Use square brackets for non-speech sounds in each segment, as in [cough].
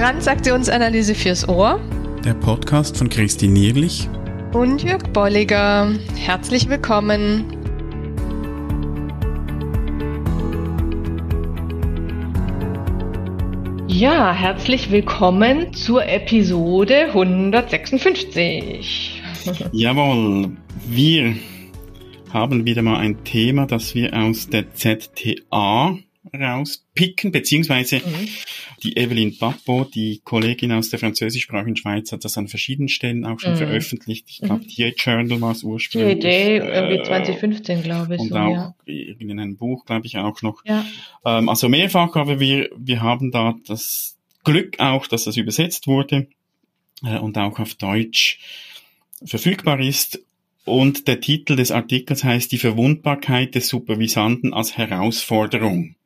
Transaktionsanalyse fürs Ohr. Der Podcast von Christine Nierlich und Jörg Bolliger. Herzlich willkommen. Ja, herzlich willkommen zur Episode 156. [laughs] Jawohl, wir haben wieder mal ein Thema, das wir aus der ZTA rauspicken, beziehungsweise mhm. die Evelyn Papo, die Kollegin aus der französischsprachigen Schweiz, hat das an verschiedenen Stellen auch schon mhm. veröffentlicht. Ich glaube, mhm. TA Journal war es ursprünglich. TA irgendwie 2015, glaube ich. Und so, auch ja. in einem Buch, glaube ich, auch noch. Ja. Ähm, also mehrfach, aber wir, wir haben da das Glück auch, dass das übersetzt wurde äh, und auch auf Deutsch verfügbar ist und der Titel des Artikels heißt Die Verwundbarkeit des Supervisanten als Herausforderung.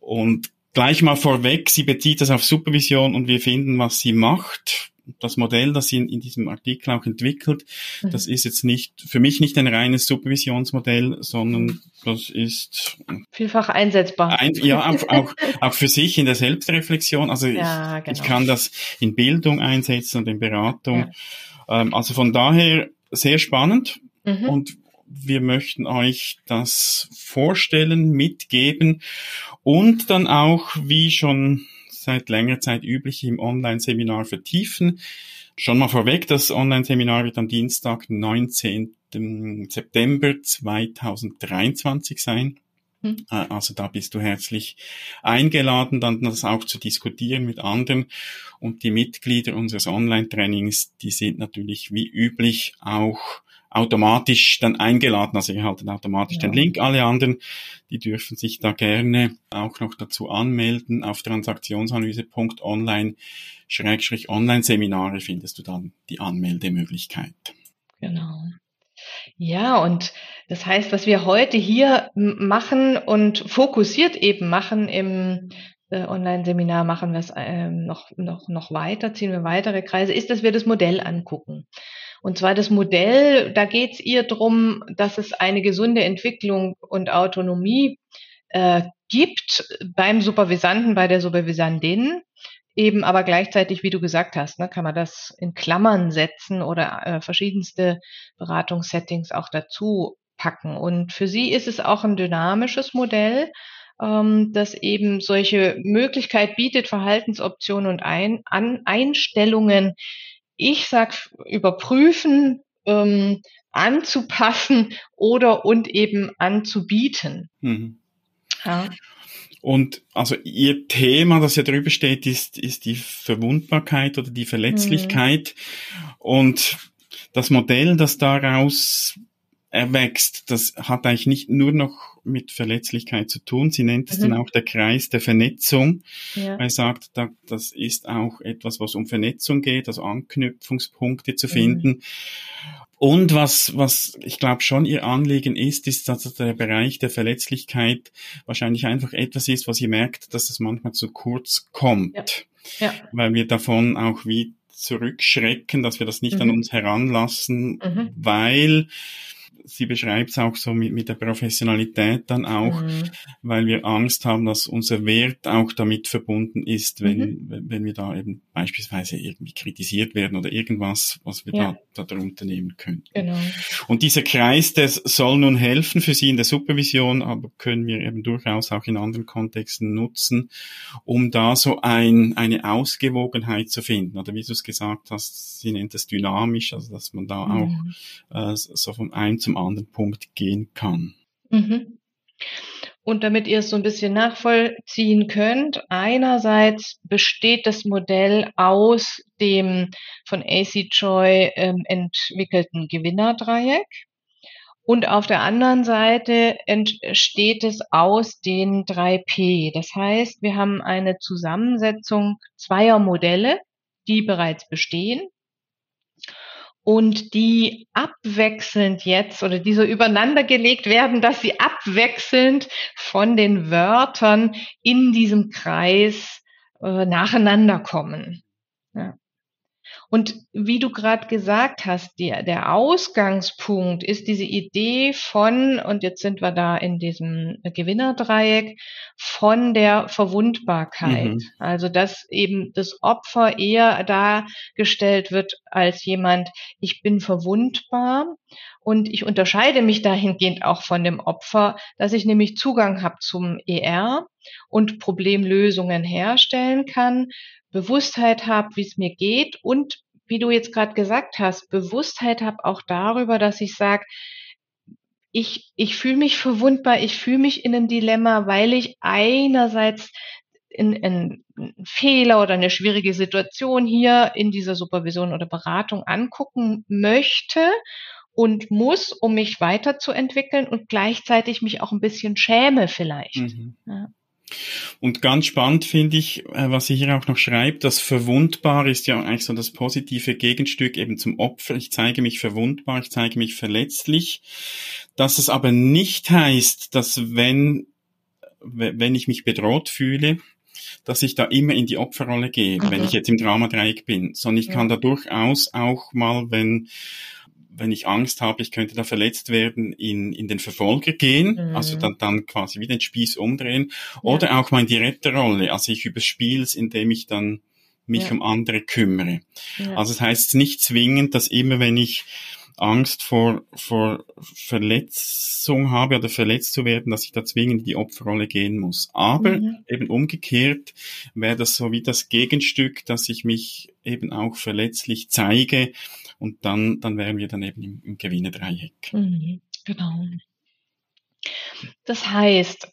Und gleich mal vorweg, sie bezieht das auf Supervision und wir finden, was sie macht. Das Modell, das sie in, in diesem Artikel auch entwickelt, mhm. das ist jetzt nicht, für mich nicht ein reines Supervisionsmodell, sondern das ist vielfach einsetzbar. Ein, ja, auch, auch, auch für sich in der Selbstreflexion. Also ja, ich, genau. ich kann das in Bildung einsetzen und in Beratung. Ja. Ähm, also von daher sehr spannend. Mhm. Und wir möchten euch das vorstellen, mitgeben und dann auch, wie schon seit längerer Zeit üblich, im Online-Seminar vertiefen. Schon mal vorweg, das Online-Seminar wird am Dienstag, 19. September 2023 sein. Hm. Äh, also da bist du herzlich eingeladen, dann das auch zu diskutieren mit anderen. Und die Mitglieder unseres Online-Trainings, die sind natürlich wie üblich auch automatisch dann eingeladen. Also ihr haltet automatisch ja. den Link. Alle anderen, die dürfen sich da gerne auch noch dazu anmelden. Auf transaktionsanalyse.online Schrägstrich Online-Seminare findest du dann die Anmeldemöglichkeit. Genau. Ja, und das heißt, was wir heute hier machen und fokussiert eben machen im Online-Seminar, machen wir es äh, noch, noch, noch weiter, ziehen wir weitere Kreise, ist, dass wir das Modell angucken. Und zwar das Modell, da geht es ihr drum, dass es eine gesunde Entwicklung und Autonomie äh, gibt beim Supervisanten, bei der Supervisantin. Eben aber gleichzeitig, wie du gesagt hast, ne, kann man das in Klammern setzen oder äh, verschiedenste Beratungssettings auch dazu packen. Und für sie ist es auch ein dynamisches Modell, ähm, das eben solche Möglichkeit bietet, Verhaltensoptionen und ein, An Einstellungen ich sag überprüfen, ähm, anzupassen oder und eben anzubieten. Mhm. Ja. Und also Ihr Thema, das ja drüber steht, ist, ist die Verwundbarkeit oder die Verletzlichkeit. Mhm. Und das Modell, das daraus erwächst, das hat eigentlich nicht nur noch mit Verletzlichkeit zu tun. Sie nennt es mhm. dann auch der Kreis der Vernetzung. Ja. Er sagt, das ist auch etwas, was um Vernetzung geht, also Anknüpfungspunkte zu finden. Mhm. Und was, was ich glaube schon ihr Anliegen ist, ist, dass der Bereich der Verletzlichkeit wahrscheinlich einfach etwas ist, was ihr merkt, dass es manchmal zu kurz kommt. Ja. Ja. Weil wir davon auch wie zurückschrecken, dass wir das nicht mhm. an uns heranlassen, mhm. weil sie beschreibt es auch so mit, mit der Professionalität dann auch, mhm. weil wir Angst haben, dass unser Wert auch damit verbunden ist, wenn, mhm. wenn wir da eben beispielsweise irgendwie kritisiert werden oder irgendwas, was wir ja. da, da darunter nehmen können. Genau. Und dieser Kreis, der soll nun helfen für Sie in der Supervision, aber können wir eben durchaus auch in anderen Kontexten nutzen, um da so ein, eine Ausgewogenheit zu finden. Oder wie du es gesagt hast, sie nennt es dynamisch, also dass man da mhm. auch äh, so von einem zum anderen Punkt gehen kann. Mhm. Und damit ihr es so ein bisschen nachvollziehen könnt, einerseits besteht das Modell aus dem von AC Choi ähm, entwickelten Gewinnerdreieck. Und auf der anderen Seite entsteht es aus den drei P. Das heißt, wir haben eine Zusammensetzung zweier Modelle, die bereits bestehen und die abwechselnd jetzt oder die so übereinander gelegt werden, dass sie abwechselnd von den Wörtern in diesem Kreis äh, nacheinander kommen. Ja. Und wie du gerade gesagt hast, der, der Ausgangspunkt ist diese Idee von, und jetzt sind wir da in diesem Gewinnerdreieck, von der Verwundbarkeit. Mhm. Also, dass eben das Opfer eher dargestellt wird als jemand, ich bin verwundbar und ich unterscheide mich dahingehend auch von dem Opfer, dass ich nämlich Zugang habe zum ER und Problemlösungen herstellen kann, Bewusstheit habe, wie es mir geht und wie du jetzt gerade gesagt hast, Bewusstheit habe auch darüber, dass ich sage, ich, ich fühle mich verwundbar, ich fühle mich in einem Dilemma, weil ich einerseits in, in Fehler oder eine schwierige Situation hier in dieser Supervision oder Beratung angucken möchte und muss, um mich weiterzuentwickeln und gleichzeitig mich auch ein bisschen schäme vielleicht. Mhm. Ja. Und ganz spannend finde ich, äh, was sie hier auch noch schreibt, das Verwundbar ist ja eigentlich so das positive Gegenstück eben zum Opfer. Ich zeige mich verwundbar, ich zeige mich verletzlich. Dass es aber nicht heißt, dass wenn, wenn ich mich bedroht fühle, dass ich da immer in die Opferrolle gehe, mhm. wenn ich jetzt im Dramadreieck bin, sondern ich kann da durchaus auch mal, wenn wenn ich Angst habe, ich könnte da verletzt werden, in, in den Verfolger gehen, mhm. also dann, dann quasi wie den Spieß umdrehen, oder ja. auch mal in die Retterrolle, also ich überspiele es, indem ich dann mich ja. um andere kümmere. Ja. Also das heißt nicht zwingend, dass immer wenn ich Angst vor, vor Verletzung habe oder verletzt zu werden, dass ich da zwingend in die Opferrolle gehen muss. Aber mhm. eben umgekehrt wäre das so wie das Gegenstück, dass ich mich eben auch verletzlich zeige und dann, dann wären wir dann eben im, im Gewinnerdreieck. Mhm, genau. Das heißt,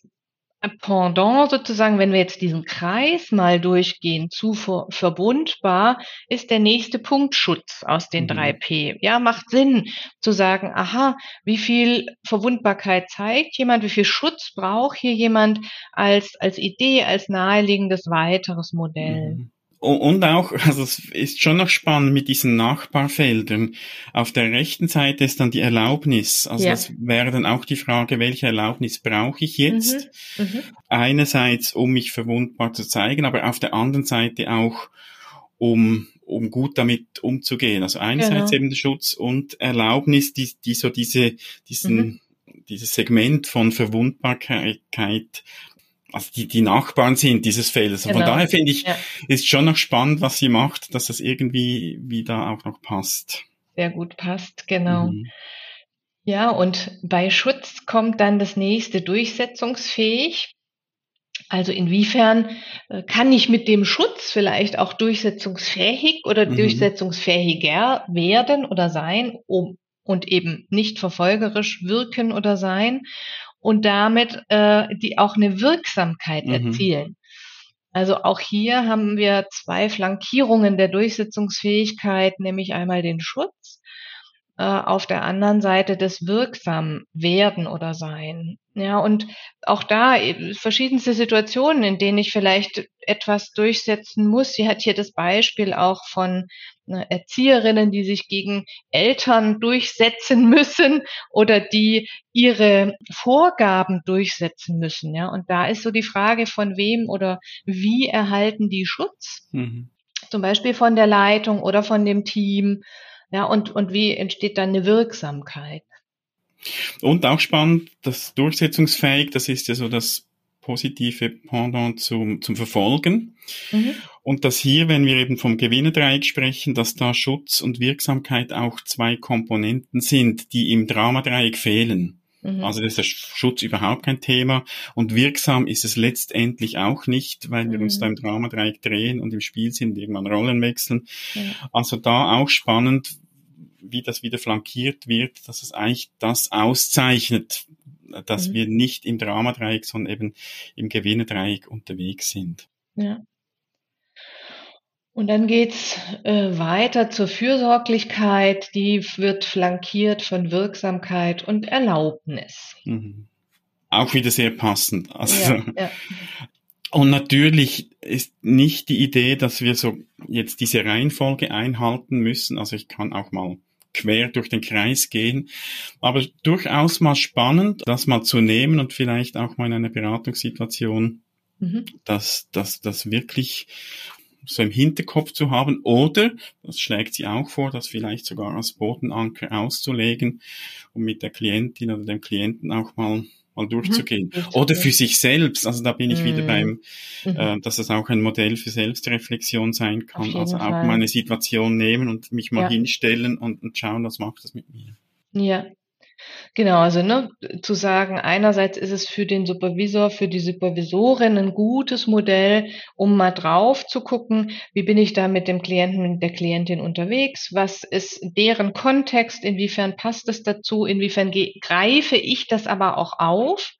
Pendant sozusagen, wenn wir jetzt diesen Kreis mal durchgehen zu ver verbundbar, ist der nächste Punkt Schutz aus den mhm. 3P. Ja, macht Sinn zu sagen, aha, wie viel Verwundbarkeit zeigt jemand, wie viel Schutz braucht hier jemand als, als Idee, als naheliegendes weiteres Modell. Mhm. Und auch, [laughs] also es ist schon noch spannend mit diesen Nachbarfeldern. Auf der rechten Seite ist dann die Erlaubnis. Also ja. das wäre dann auch die Frage, welche Erlaubnis brauche ich jetzt? Mhm. Mhm. Einerseits, um mich verwundbar zu zeigen, aber auf der anderen Seite auch, um, um gut damit umzugehen. Also einerseits genau. eben der Schutz und Erlaubnis, die, die so diese, diesen, mhm. dieses Segment von Verwundbarkeit also die, die Nachbarn sind dieses Feldes. Genau. Von daher finde ich, ja. ist schon noch spannend, was sie macht, dass das irgendwie wieder auch noch passt. Sehr gut passt, genau. Mhm. Ja, und bei Schutz kommt dann das nächste durchsetzungsfähig. Also inwiefern äh, kann ich mit dem Schutz vielleicht auch durchsetzungsfähig oder mhm. durchsetzungsfähiger werden oder sein, um und eben nicht verfolgerisch wirken oder sein und damit äh, die auch eine Wirksamkeit mhm. erzielen. Also auch hier haben wir zwei Flankierungen der Durchsetzungsfähigkeit, nämlich einmal den Schutz, äh, auf der anderen Seite das wirksam werden oder sein. Ja, und auch da äh, verschiedenste Situationen, in denen ich vielleicht etwas durchsetzen muss. Sie hat hier das Beispiel auch von ne, Erzieherinnen, die sich gegen Eltern durchsetzen müssen oder die ihre Vorgaben durchsetzen müssen. Ja, und da ist so die Frage, von wem oder wie erhalten die Schutz? Mhm. Zum Beispiel von der Leitung oder von dem Team. Ja, und, und wie entsteht dann eine Wirksamkeit? Und auch spannend, das durchsetzungsfähig, das ist ja so das positive Pendant zum, zum Verfolgen. Mhm. Und dass hier, wenn wir eben vom Gewinnerdreieck sprechen, dass da Schutz und Wirksamkeit auch zwei Komponenten sind, die im Dramadreieck fehlen. Mhm. Also das ist der Schutz überhaupt kein Thema und wirksam ist es letztendlich auch nicht, weil wir mhm. uns da im Dramadreieck drehen und im Spiel sind, irgendwann Rollen wechseln. Ja. Also da auch spannend, wie das wieder flankiert wird, dass es eigentlich das auszeichnet, dass mhm. wir nicht im Dramadreieck, sondern eben im Gewinnerdreieck unterwegs sind. Ja. Und dann geht's äh, weiter zur Fürsorglichkeit, die wird flankiert von Wirksamkeit und Erlaubnis. Mhm. Auch wieder sehr passend. Also, ja, ja. Und natürlich ist nicht die Idee, dass wir so jetzt diese Reihenfolge einhalten müssen. Also ich kann auch mal quer durch den Kreis gehen. Aber durchaus mal spannend, das mal zu nehmen und vielleicht auch mal in einer Beratungssituation, mhm. dass das wirklich so im Hinterkopf zu haben oder, das schlägt sie auch vor, das vielleicht sogar als Bodenanker auszulegen um mit der Klientin oder dem Klienten auch mal mal durchzugehen. Mhm. Oder für sich selbst. Also da bin ich mhm. wieder beim, mhm. äh, dass es auch ein Modell für Selbstreflexion sein kann. Also auch Fall. meine Situation nehmen und mich mal ja. hinstellen und, und schauen, was macht das mit mir. Ja, Genau, also ne, zu sagen, einerseits ist es für den Supervisor, für die Supervisorin ein gutes Modell, um mal drauf zu gucken, wie bin ich da mit dem Klienten, mit der Klientin unterwegs, was ist deren Kontext, inwiefern passt es dazu, inwiefern greife ich das aber auch auf.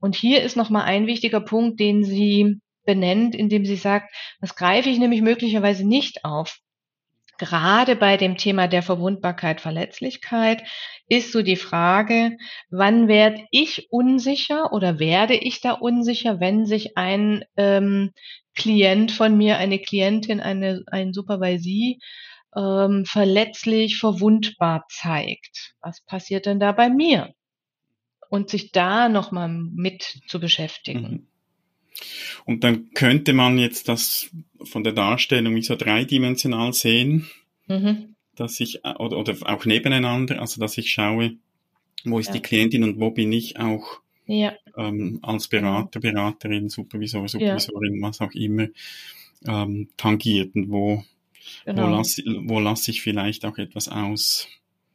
Und hier ist nochmal ein wichtiger Punkt, den sie benennt, indem sie sagt, das greife ich nämlich möglicherweise nicht auf gerade bei dem Thema der Verwundbarkeit, Verletzlichkeit ist so die Frage, wann werde ich unsicher oder werde ich da unsicher, wenn sich ein ähm, Klient von mir, eine Klientin, eine, ein Supervisee ähm, verletzlich, verwundbar zeigt. Was passiert denn da bei mir? Und sich da nochmal mit zu beschäftigen. Mhm. Und dann könnte man jetzt das von der Darstellung wie so dreidimensional sehen, mhm. dass ich, oder, oder auch nebeneinander, also dass ich schaue, wo ist ja. die Klientin und wo bin ich auch ja. ähm, als Berater, Beraterin, Supervisor, Supervisorin, ja. was auch immer, ähm, tangiert und wo, genau. wo lasse wo lass ich vielleicht auch etwas aus.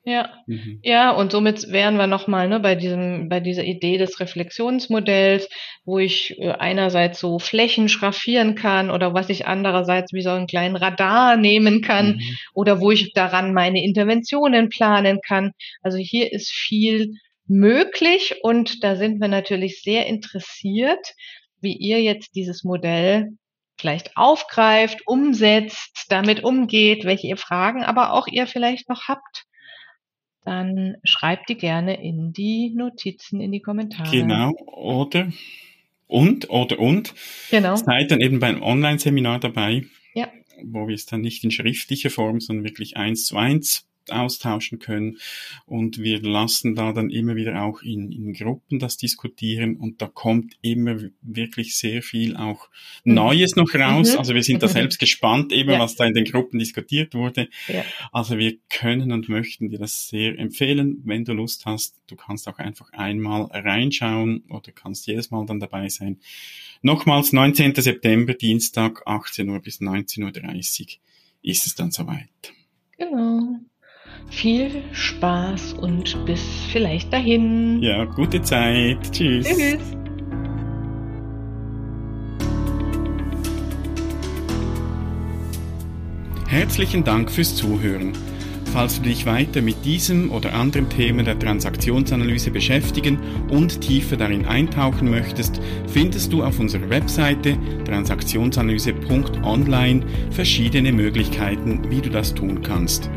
Ja, mhm. ja, und somit wären wir nochmal ne, bei diesem, bei dieser Idee des Reflexionsmodells, wo ich äh, einerseits so Flächen schraffieren kann oder was ich andererseits wie so einen kleinen Radar nehmen kann mhm. oder wo ich daran meine Interventionen planen kann. Also hier ist viel möglich und da sind wir natürlich sehr interessiert, wie ihr jetzt dieses Modell vielleicht aufgreift, umsetzt, damit umgeht, welche ihr Fragen aber auch ihr vielleicht noch habt dann schreibt die gerne in die Notizen, in die Kommentare. Genau, oder und, oder und. Genau. Seid dann eben beim Online-Seminar dabei, ja. wo wir es dann nicht in schriftlicher Form, sondern wirklich eins zu eins austauschen können. Und wir lassen da dann immer wieder auch in, in Gruppen das diskutieren und da kommt immer wirklich sehr viel auch mhm. Neues noch raus. Mhm. Also wir sind da selbst gespannt eben, ja. was da in den Gruppen diskutiert wurde. Ja. Also wir können und möchten dir das sehr empfehlen. Wenn du Lust hast, du kannst auch einfach einmal reinschauen oder kannst jedes Mal dann dabei sein. Nochmals 19. September, Dienstag, 18 Uhr bis 19.30 Uhr ist es dann soweit. Genau. Viel Spaß und bis vielleicht dahin. Ja, gute Zeit. Tschüss. Tschüss. Herzlichen Dank fürs Zuhören. Falls du dich weiter mit diesem oder anderen Themen der Transaktionsanalyse beschäftigen und tiefer darin eintauchen möchtest, findest du auf unserer Webseite transaktionsanalyse.online verschiedene Möglichkeiten, wie du das tun kannst.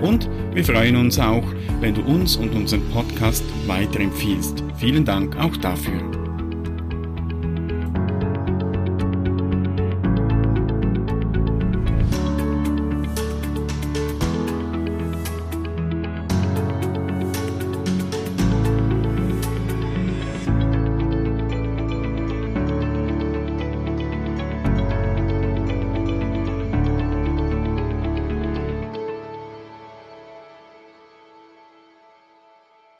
Und wir freuen uns auch, wenn du uns und unseren Podcast weiterempfiehlst. Vielen Dank auch dafür.